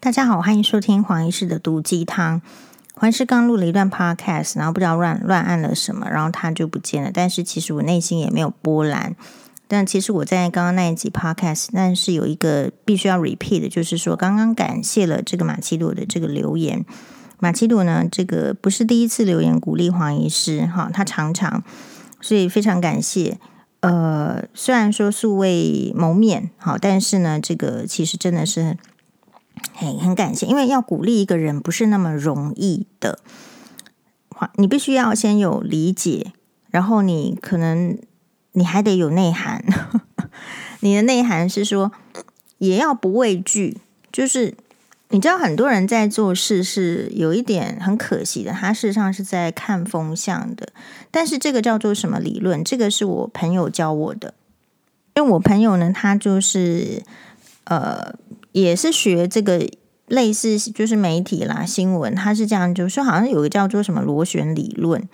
大家好，欢迎收听黄医师的毒鸡汤。黄医师刚录了一段 Podcast，然后不知道乱乱按了什么，然后它就不见了。但是其实我内心也没有波澜。但其实我在刚刚那一集 Podcast，但是有一个必须要 repeat 的，就是说刚刚感谢了这个马奇朵的这个留言。马奇朵呢，这个不是第一次留言鼓励黄医师哈，他常常，所以非常感谢。呃，虽然说素未谋面，好，但是呢，这个其实真的是很很感谢，因为要鼓励一个人不是那么容易的。你必须要先有理解，然后你可能你还得有内涵。你的内涵是说，也要不畏惧，就是。你知道很多人在做事是有一点很可惜的，他事实上是在看风向的。但是这个叫做什么理论？这个是我朋友教我的。因为我朋友呢，他就是呃，也是学这个类似就是媒体啦、新闻，他是这样，就说好像有个叫做什么螺旋理论。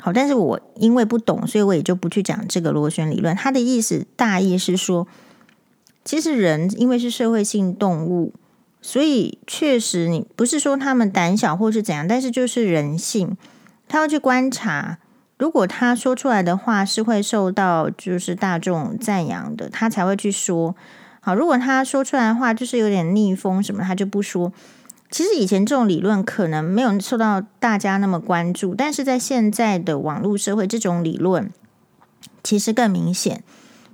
好，但是我因为不懂，所以我也就不去讲这个螺旋理论。他的意思大意是说，其实人因为是社会性动物。所以确实，你不是说他们胆小或是怎样，但是就是人性，他要去观察，如果他说出来的话是会受到就是大众赞扬的，他才会去说。好，如果他说出来的话就是有点逆风什么，他就不说。其实以前这种理论可能没有受到大家那么关注，但是在现在的网络社会，这种理论其实更明显，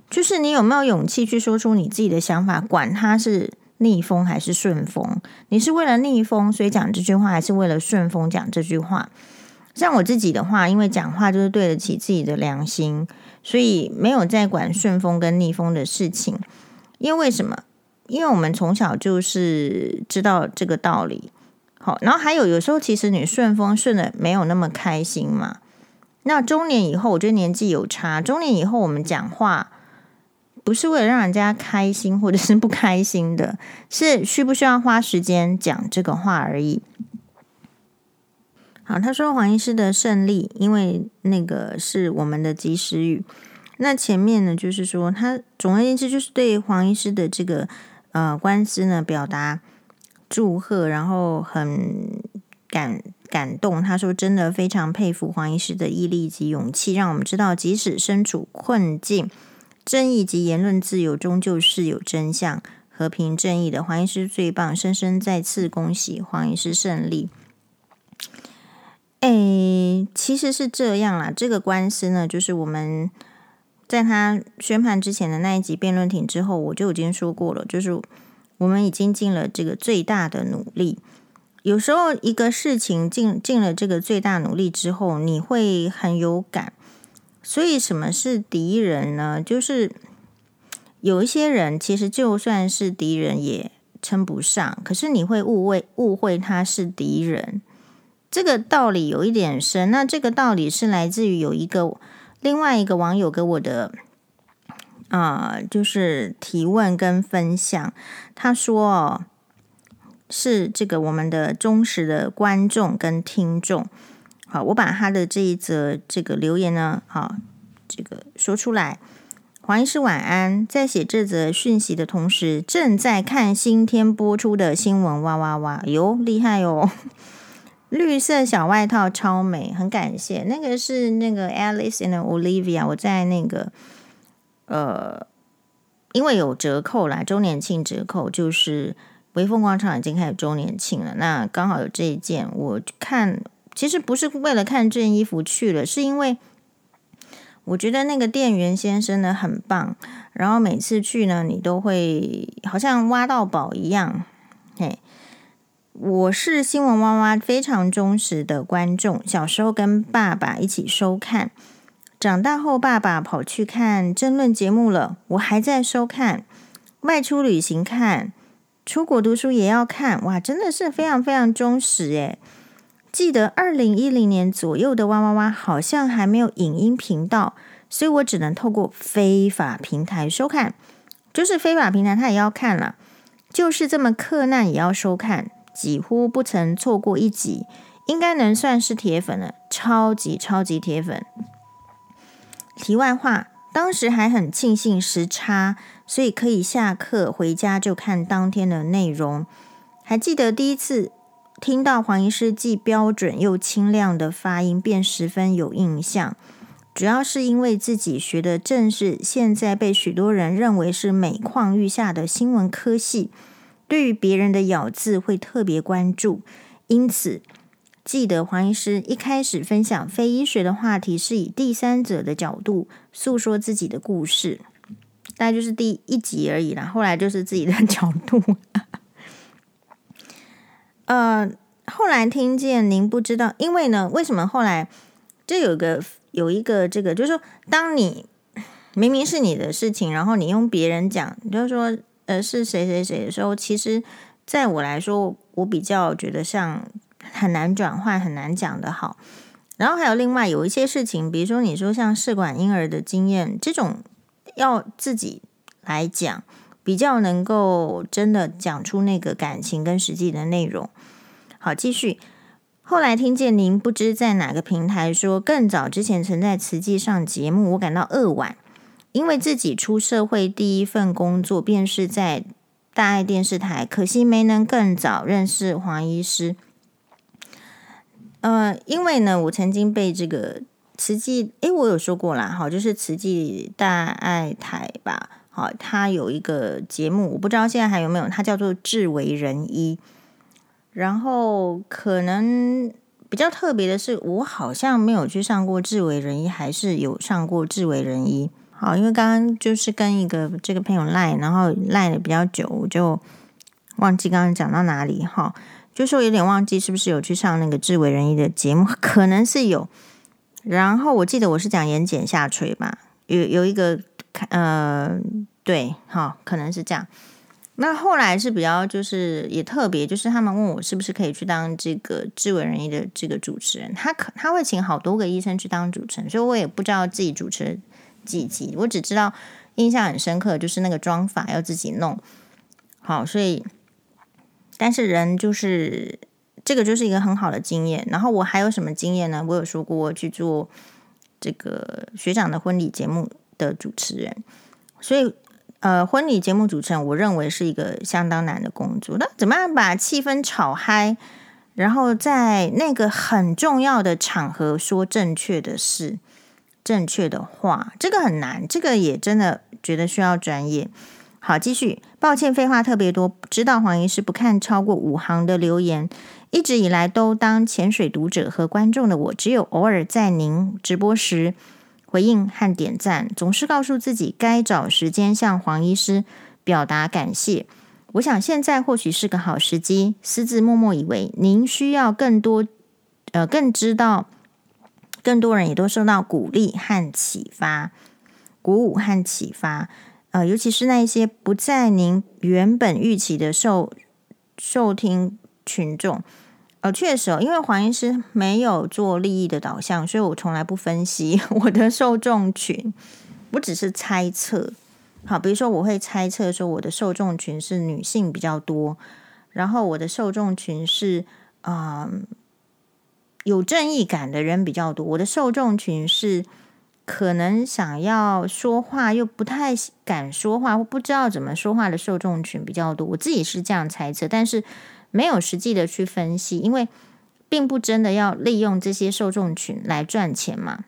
就是你有没有勇气去说出你自己的想法，管他是。逆风还是顺风？你是为了逆风所以讲这句话，还是为了顺风讲这句话？像我自己的话，因为讲话就是对得起自己的良心，所以没有在管顺风跟逆风的事情。因为为什么？因为我们从小就是知道这个道理。好，然后还有有时候其实你顺风顺的没有那么开心嘛。那中年以后，我觉得年纪有差。中年以后，我们讲话。不是为了让人家开心或者是不开心的，是需不需要花时间讲这个话而已。好，他说黄医师的胜利，因为那个是我们的及时雨。那前面呢，就是说他总而言之就是对黄医师的这个呃官司呢表达祝贺，然后很感感动。他说真的非常佩服黄医师的毅力及勇气，让我们知道即使身处困境。正义及言论自由终究是有真相，和平正义的黄医师最棒，深深再次恭喜黄医师胜利。诶，其实是这样啦，这个官司呢，就是我们在他宣判之前的那一集辩论庭之后，我就已经说过了，就是我们已经尽了这个最大的努力。有时候一个事情尽尽了这个最大努力之后，你会很有感。所以，什么是敌人呢？就是有一些人，其实就算是敌人也称不上。可是你会误会误会他是敌人，这个道理有一点深。那这个道理是来自于有一个另外一个网友给我的啊、就是提问跟分享。他说：“，是这个我们的忠实的观众跟听众。”好，我把他的这一则这个留言呢，好，这个说出来。黄医师晚安，在写这则讯息的同时，正在看新天播出的新闻，哇哇哇，哟，厉害哦！绿色小外套超美，很感谢。那个是那个 Alice and Olivia，我在那个呃，因为有折扣啦，周年庆折扣，就是微风广场已经开始周年庆了，那刚好有这一件，我看。其实不是为了看这件衣服去了，是因为我觉得那个店员先生呢很棒，然后每次去呢，你都会好像挖到宝一样。嘿，我是新闻挖挖非常忠实的观众，小时候跟爸爸一起收看，长大后爸爸跑去看争论节目了，我还在收看，外出旅行看，出国读书也要看，哇，真的是非常非常忠实诶。记得二零一零年左右的哇哇哇好像还没有影音频道，所以我只能透过非法平台收看。就是非法平台，他也要看了，就是这么克难也要收看，几乎不曾错过一集，应该能算是铁粉了，超级超级铁粉。题外话，当时还很庆幸时差，所以可以下课回家就看当天的内容。还记得第一次听到黄医师既标准又清亮的发音，便十分有印象。主要是因为自己学的正是现在被许多人认为是每况愈下的新闻科系，对于别人的咬字会特别关注。因此，记得黄医师一开始分享非医学的话题，是以第三者的角度诉说自己的故事，大概就是第一集而已啦。后来就是自己的角度。呃，后来听见您不知道，因为呢，为什么后来这有个。有一个这个，就是说，当你明明是你的事情，然后你用别人讲，就是说，呃，是谁谁谁的时候，其实在我来说，我比较觉得像很难转换，很难讲得好。然后还有另外有一些事情，比如说你说像试管婴儿的经验，这种要自己来讲，比较能够真的讲出那个感情跟实际的内容。好，继续。后来听见您不知在哪个平台说，更早之前曾在慈济上节目，我感到扼腕，因为自己出社会第一份工作便是在大爱电视台，可惜没能更早认识黄医师。呃，因为呢，我曾经被这个慈济，诶，我有说过啦，好，就是慈济大爱台吧，好，它有一个节目，我不知道现在还有没有，它叫做《智为人医》。然后可能比较特别的是，我好像没有去上过智为人医，还是有上过智为人医。好，因为刚刚就是跟一个这个朋友赖，然后赖的比较久，我就忘记刚刚讲到哪里哈，就说有点忘记是不是有去上那个智为人医的节目，可能是有。然后我记得我是讲眼睑下垂吧，有有一个呃，对，好，可能是这样。那后来是比较就是也特别，就是他们问我是不是可以去当这个智为人医的这个主持人，他可他会请好多个医生去当主持人，所以我也不知道自己主持了几集，我只知道印象很深刻，就是那个妆法要自己弄好，所以但是人就是这个就是一个很好的经验。然后我还有什么经验呢？我有说过去做这个学长的婚礼节目的主持人，所以。呃，婚礼节目主持人，我认为是一个相当难的工作。那怎么样把气氛炒嗨，然后在那个很重要的场合说正确的事、正确的话，这个很难。这个也真的觉得需要专业。好，继续。抱歉，废话特别多。知道黄医师不看超过五行的留言，一直以来都当潜水读者和观众的我，只有偶尔在您直播时。回应和点赞，总是告诉自己该找时间向黄医师表达感谢。我想现在或许是个好时机，私自默默以为您需要更多，呃，更知道更多人也都受到鼓励和启发、鼓舞和启发。呃，尤其是那一些不在您原本预期的受受听群众。呃，确实，因为黄医师没有做利益的导向，所以我从来不分析 我的受众群，我只是猜测。好，比如说我会猜测说我的受众群是女性比较多，然后我的受众群是嗯、有正义感的人比较多，我的受众群是可能想要说话又不太敢说话或不知道怎么说话的受众群比较多。我自己是这样猜测，但是。没有实际的去分析，因为并不真的要利用这些受众群来赚钱嘛。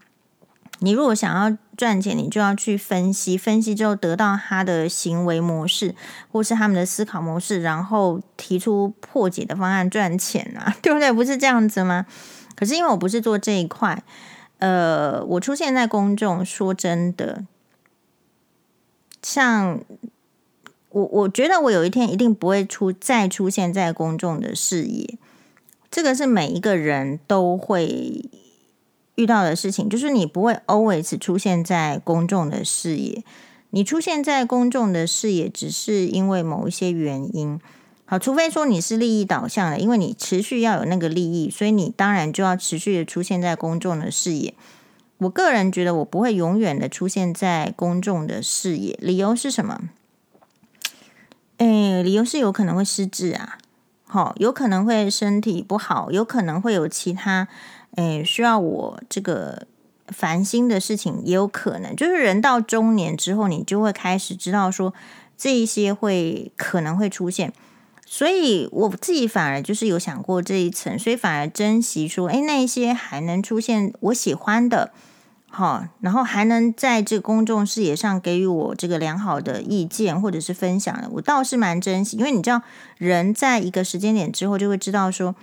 你如果想要赚钱，你就要去分析，分析之后得到他的行为模式，或是他们的思考模式，然后提出破解的方案赚钱啊，对不对？不是这样子吗？可是因为我不是做这一块，呃，我出现在公众，说真的，像。我我觉得我有一天一定不会出再出现在公众的视野，这个是每一个人都会遇到的事情，就是你不会 always 出现在公众的视野，你出现在公众的视野只是因为某一些原因，好，除非说你是利益导向的，因为你持续要有那个利益，所以你当然就要持续的出现在公众的视野。我个人觉得我不会永远的出现在公众的视野，理由是什么？诶，理由是有可能会失智啊，好，有可能会身体不好，有可能会有其他诶需要我这个烦心的事情，也有可能。就是人到中年之后，你就会开始知道说这一些会可能会出现，所以我自己反而就是有想过这一层，所以反而珍惜说，哎，那一些还能出现我喜欢的，好，然后还能在这公众视野上给予我这个良好的意见或者是分享的，我倒是蛮珍惜，因为你知道，人在一个时间点之后就会知道说，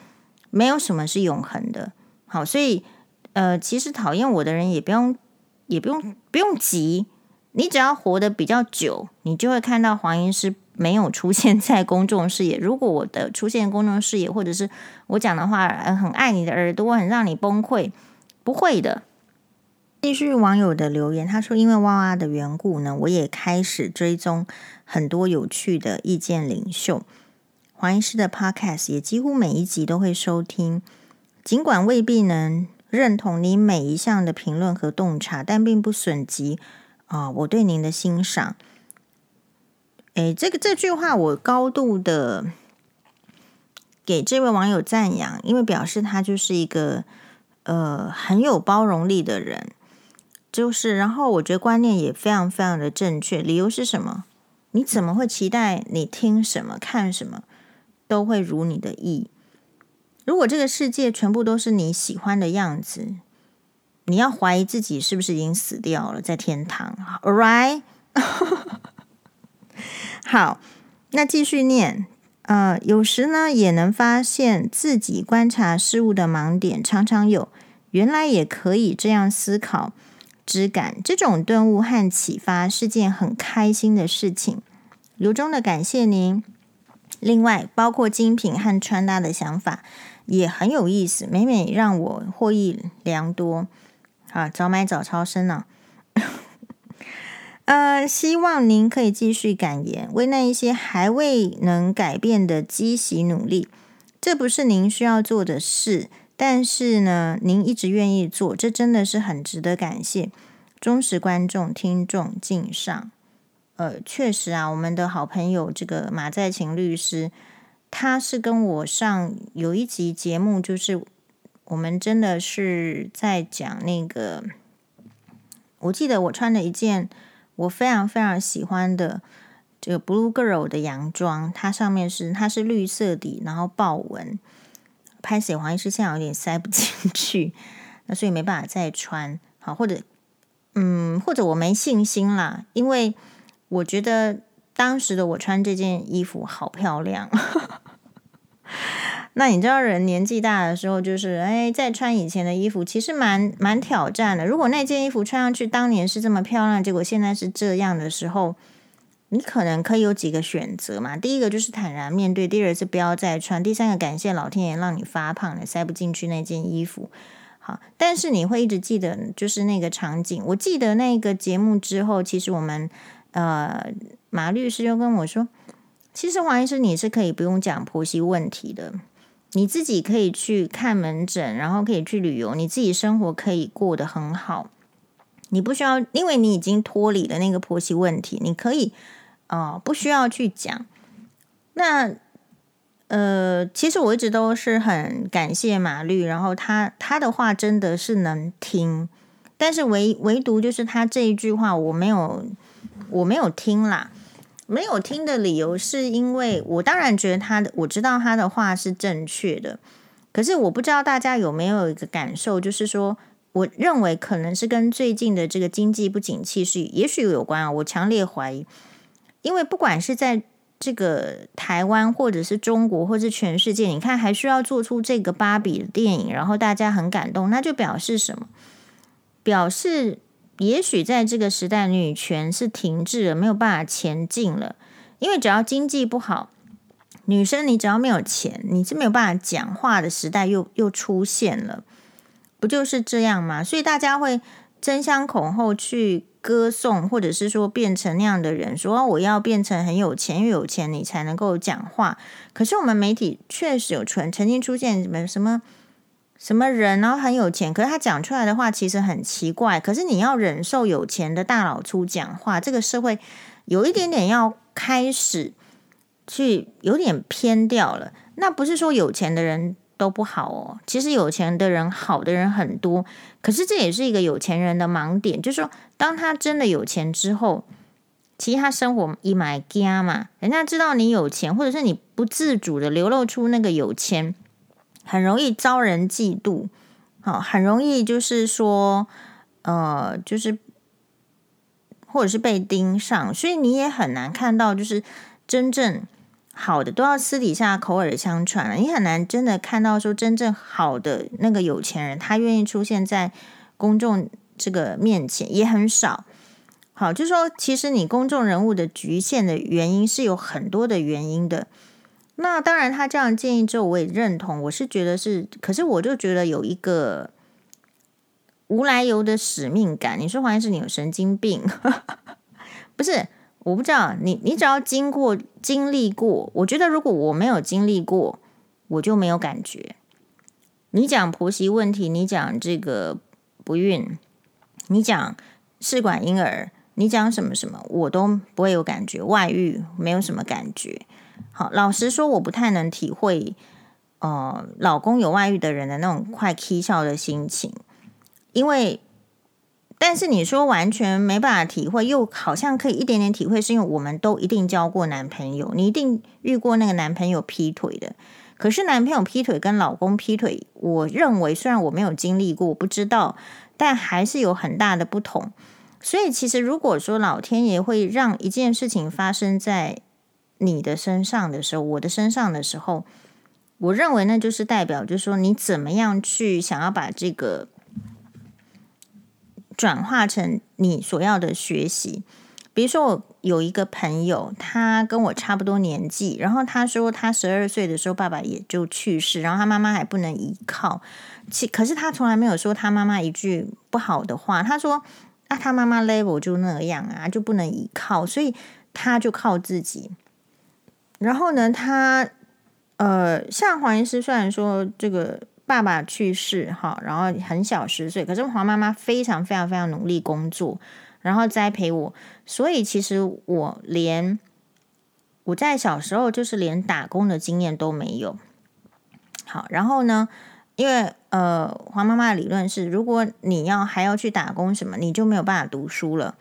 没有什么是永恒的，好，所以呃，其实讨厌我的人也不用，也不用不用急，你只要活得比较久，你就会看到黄医师。没有出现在公众视野。如果我的出现公众视野，或者是我讲的话很爱你的耳朵，很让你崩溃，不会的。继续网友的留言，他说：“因为哇哇的缘故呢，我也开始追踪很多有趣的意见领袖。黄医师的 Podcast 也几乎每一集都会收听，尽管未必能认同你每一项的评论和洞察，但并不损及啊我对您的欣赏。”诶，这个这句话我高度的给这位网友赞扬，因为表示他就是一个呃很有包容力的人，就是然后我觉得观念也非常非常的正确。理由是什么？你怎么会期待你听什么看什么都会如你的意？如果这个世界全部都是你喜欢的样子，你要怀疑自己是不是已经死掉了，在天堂？Alright。好，那继续念。呃，有时呢，也能发现自己观察事物的盲点，常常有原来也可以这样思考之感。这种顿悟和启发是件很开心的事情。由衷的感谢您。另外，包括精品和穿搭的想法也很有意思，每每让我获益良多。啊，早买早超生呢、呃，希望您可以继续感言，为那一些还未能改变的积习努力。这不是您需要做的事，但是呢，您一直愿意做，这真的是很值得感谢。忠实观众、听众敬上。呃，确实啊，我们的好朋友这个马在勤律师，他是跟我上有一集节目，就是我们真的是在讲那个，我记得我穿了一件。我非常非常喜欢的这个 Blue Girl 的洋装，它上面是它是绿色底，然后豹纹。拍写黄医师现在有点塞不进去，那所以没办法再穿。好，或者嗯，或者我没信心啦，因为我觉得当时的我穿这件衣服好漂亮。那你知道人年纪大的时候，就是哎，再穿以前的衣服，其实蛮蛮挑战的。如果那件衣服穿上去当年是这么漂亮，结果现在是这样的时候，你可能可以有几个选择嘛。第一个就是坦然面对，第二次不要再穿，第三个感谢老天爷让你发胖了，塞不进去那件衣服。好，但是你会一直记得就是那个场景。我记得那个节目之后，其实我们呃马律师就跟我说，其实黄医师你是可以不用讲婆媳问题的。你自己可以去看门诊，然后可以去旅游，你自己生活可以过得很好。你不需要，因为你已经脱离了那个婆媳问题，你可以啊、不需要去讲。那呃，其实我一直都是很感谢马律，然后他他的话真的是能听，但是唯唯独就是他这一句话我没有我没有听啦。没有听的理由是因为我当然觉得他的，我知道他的话是正确的，可是我不知道大家有没有一个感受，就是说，我认为可能是跟最近的这个经济不景气是也许有关啊，我强烈怀疑，因为不管是在这个台湾或者是中国或者是全世界，你看还需要做出这个芭比的电影，然后大家很感动，那就表示什么？表示。也许在这个时代，女权是停滞了，没有办法前进了。因为只要经济不好，女生你只要没有钱，你是没有办法讲话的时代又又出现了，不就是这样吗？所以大家会争相恐后去歌颂，或者是说变成那样的人，说我要变成很有钱，越有钱你才能够讲话。可是我们媒体确实有传曾经出现什么什么。什么人，然后很有钱，可是他讲出来的话其实很奇怪。可是你要忍受有钱的大老粗讲话，这个社会有一点点要开始去有点偏掉了。那不是说有钱的人都不好哦，其实有钱的人好的人很多。可是这也是一个有钱人的盲点，就是说当他真的有钱之后，其实他生活一买家嘛，人家知道你有钱，或者是你不自主的流露出那个有钱，很容易招人嫉妒，好，很容易就是说，呃，就是或者是被盯上，所以你也很难看到，就是真正好的都要私底下口耳相传了，你很难真的看到说真正好的那个有钱人，他愿意出现在公众这个面前，也很少。好，就是说，其实你公众人物的局限的原因是有很多的原因的。那当然，他这样建议之后，我也认同。我是觉得是，可是我就觉得有一个无来由的使命感。你说黄医师，你有神经病？不是，我不知道。你你只要经过经历过，我觉得如果我没有经历过，我就没有感觉。你讲婆媳问题，你讲这个不孕，你讲试管婴儿。你讲什么什么，我都不会有感觉。外遇没有什么感觉。好，老实说，我不太能体会，呃，老公有外遇的人的那种快气笑的心情。因为，但是你说完全没办法体会，又好像可以一点点体会，是因为我们都一定交过男朋友，你一定遇过那个男朋友劈腿的。可是男朋友劈腿跟老公劈腿，我认为虽然我没有经历过，我不知道，但还是有很大的不同。所以，其实如果说老天爷会让一件事情发生在你的身上的时候，我的身上的时候，我认为那就是代表，就是说你怎么样去想要把这个转化成你所要的学习。比如说，我有一个朋友，他跟我差不多年纪，然后他说他十二岁的时候爸爸也就去世，然后他妈妈还不能依靠。其可是他从来没有说他妈妈一句不好的话，他说。那、啊、他妈妈 level 就那样啊，就不能依靠，所以他就靠自己。然后呢，他呃，像黄医师，虽然说这个爸爸去世哈，然后很小十岁，可是黄妈妈非常非常非常努力工作，然后栽培我，所以其实我连我在小时候就是连打工的经验都没有。好，然后呢，因为呃，黄妈妈的理论是，如果你要还要去打工什么，你就没有办法读书了。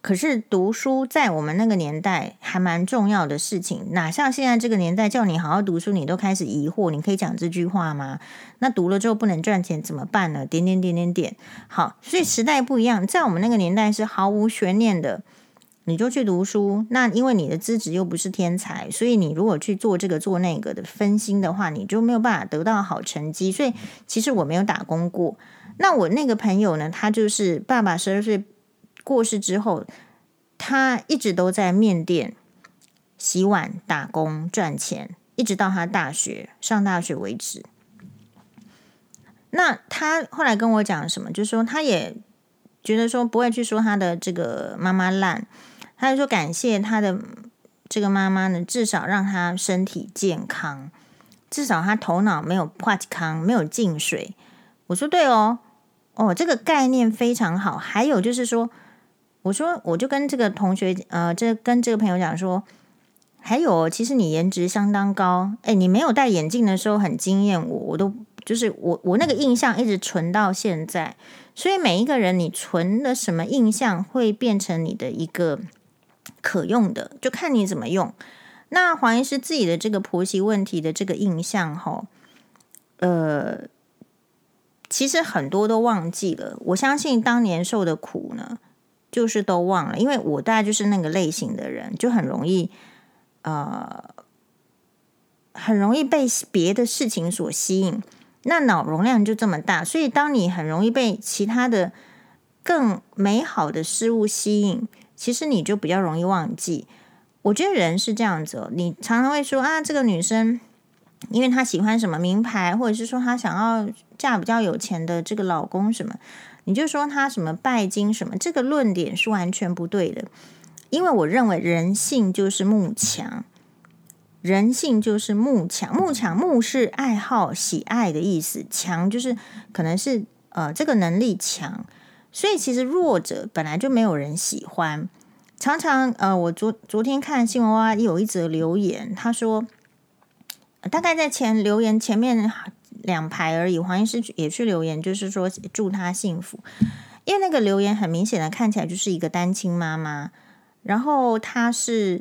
可是读书在我们那个年代还蛮重要的事情，哪像现在这个年代叫你好好读书，你都开始疑惑。你可以讲这句话吗？那读了之后不能赚钱怎么办呢？点点点点点。好，所以时代不一样，在我们那个年代是毫无悬念的。你就去读书，那因为你的资质又不是天才，所以你如果去做这个做那个的分心的话，你就没有办法得到好成绩。所以其实我没有打工过。那我那个朋友呢，他就是爸爸十二岁过世之后，他一直都在面店洗碗打工赚钱，一直到他大学上大学为止。那他后来跟我讲什么，就是说他也觉得说不会去说他的这个妈妈烂。他就说感谢他的这个妈妈呢，至少让他身体健康，至少他头脑没有化康，没有进水。我说对哦，哦，这个概念非常好。还有就是说，我说我就跟这个同学，呃，这跟这个朋友讲说，还有其实你颜值相当高，诶，你没有戴眼镜的时候很惊艳我，我都就是我我那个印象一直存到现在。所以每一个人，你存的什么印象会变成你的一个。可用的，就看你怎么用。那黄医师自己的这个婆媳问题的这个印象，哈，呃，其实很多都忘记了。我相信当年受的苦呢，就是都忘了，因为我大概就是那个类型的人，就很容易，呃，很容易被别的事情所吸引，那脑容量就这么大，所以当你很容易被其他的更美好的事物吸引。其实你就比较容易忘记。我觉得人是这样子哦，你常常会说啊，这个女生，因为她喜欢什么名牌，或者是说她想要嫁比较有钱的这个老公什么，你就说她什么拜金什么，这个论点是完全不对的。因为我认为人性就是慕强，人性就是慕强，慕强慕是爱好、喜爱的意思，强就是可能是呃这个能力强。所以其实弱者本来就没有人喜欢，常常呃，我昨昨天看新闻哇，有一则留言，他说大概在前留言前面两排而已，黄医师也去留言，就是说祝他幸福，因为那个留言很明显的看起来就是一个单亲妈妈，然后他是，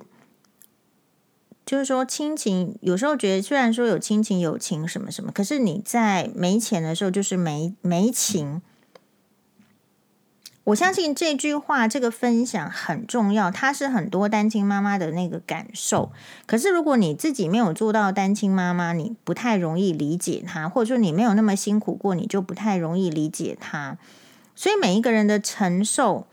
就是说亲情，有时候觉得虽然说有亲情、友情什么什么，可是你在没钱的时候就是没没情。我相信这句话，这个分享很重要，它是很多单亲妈妈的那个感受。可是如果你自己没有做到单亲妈妈，你不太容易理解他，或者说你没有那么辛苦过，你就不太容易理解他。所以每一个人的承受，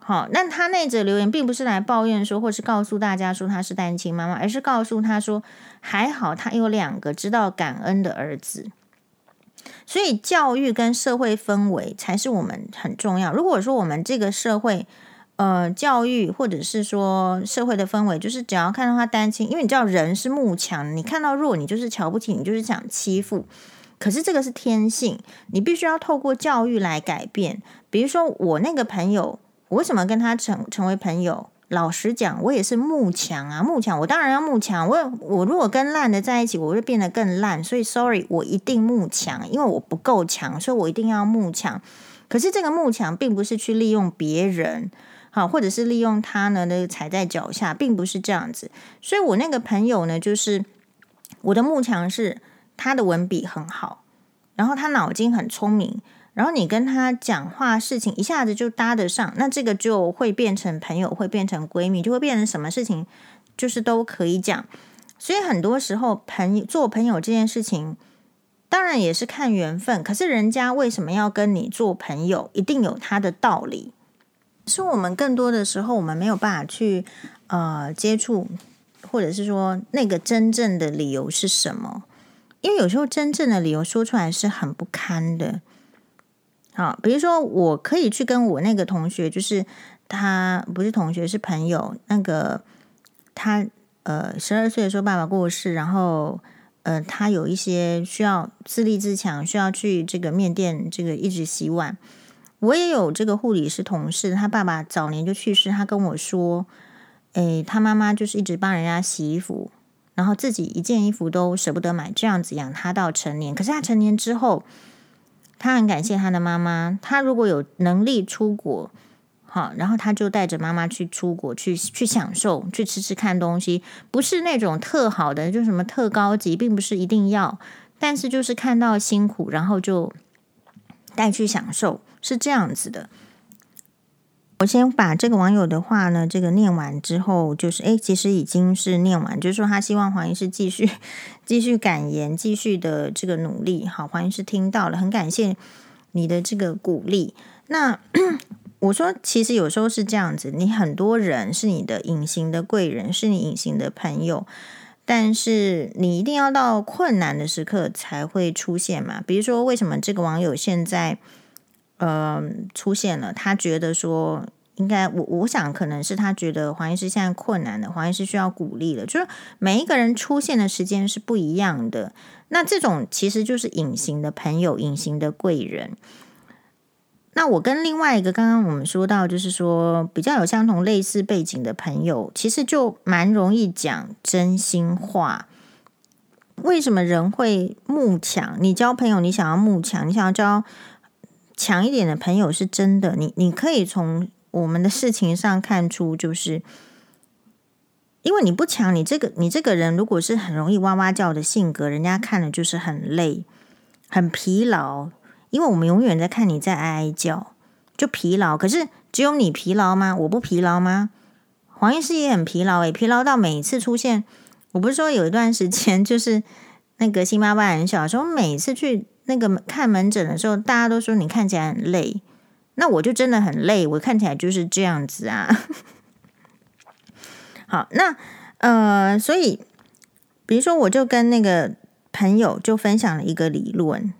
好，那他那则留言并不是来抱怨说，或是告诉大家说他是单亲妈妈，而是告诉他说，还好他有两个知道感恩的儿子。所以教育跟社会氛围才是我们很重要。如果说我们这个社会，呃，教育或者是说社会的氛围，就是只要看到他单亲，因为你知道人是慕强，你看到弱，你就是瞧不起，你就是想欺负。可是这个是天性，你必须要透过教育来改变。比如说我那个朋友，我为什么跟他成成为朋友？老实讲，我也是慕强啊，慕强，我当然要慕强。我我如果跟烂的在一起，我会变得更烂。所以，sorry，我一定慕强，因为我不够强，所以我一定要慕强。可是，这个慕强并不是去利用别人，好，或者是利用他呢，那个踩在脚下，并不是这样子。所以我那个朋友呢，就是我的慕强是他的文笔很好，然后他脑筋很聪明。然后你跟他讲话，事情一下子就搭得上，那这个就会变成朋友，会变成闺蜜，就会变成什么事情就是都可以讲。所以很多时候，朋友做朋友这件事情，当然也是看缘分。可是人家为什么要跟你做朋友，一定有他的道理。是我们更多的时候，我们没有办法去呃接触，或者是说那个真正的理由是什么？因为有时候真正的理由说出来是很不堪的。好，比如说，我可以去跟我那个同学，就是他不是同学，是朋友。那个他呃，十二岁的时候爸爸过世，然后呃，他有一些需要自立自强，需要去这个面店这个一直洗碗。我也有这个护理师同事，他爸爸早年就去世，他跟我说，诶，他妈妈就是一直帮人家洗衣服，然后自己一件衣服都舍不得买，这样子养他到成年。可是他成年之后。他很感谢他的妈妈。他如果有能力出国，好，然后他就带着妈妈去出国，去去享受，去吃吃看东西，不是那种特好的，就什么特高级，并不是一定要，但是就是看到辛苦，然后就带去享受，是这样子的。我先把这个网友的话呢，这个念完之后，就是诶，其实已经是念完，就是说他希望黄医师继续继续感言，继续的这个努力。好，黄医师听到了，很感谢你的这个鼓励。那 我说，其实有时候是这样子，你很多人是你的隐形的贵人，是你隐形的朋友，但是你一定要到困难的时刻才会出现嘛。比如说，为什么这个网友现在？呃，出现了，他觉得说应该，我我想可能是他觉得黄医师现在困难的，黄医师需要鼓励了。就是每一个人出现的时间是不一样的，那这种其实就是隐形的朋友，隐形的贵人。那我跟另外一个刚刚我们说到，就是说比较有相同类似背景的朋友，其实就蛮容易讲真心话。为什么人会慕强？你交朋友，你想要慕强，你想要交。强一点的朋友是真的，你你可以从我们的事情上看出，就是因为你不强，你这个你这个人如果是很容易哇哇叫的性格，人家看了就是很累、很疲劳，因为我们永远在看你在哀哀叫，就疲劳。可是只有你疲劳吗？我不疲劳吗？黄医师也很疲劳诶，疲劳到每一次出现，我不是说有一段时间就是那个新妈妈很小的时候，每次去。那个看门诊的时候，大家都说你看起来很累，那我就真的很累，我看起来就是这样子啊。好，那呃，所以比如说，我就跟那个朋友就分享了一个理论，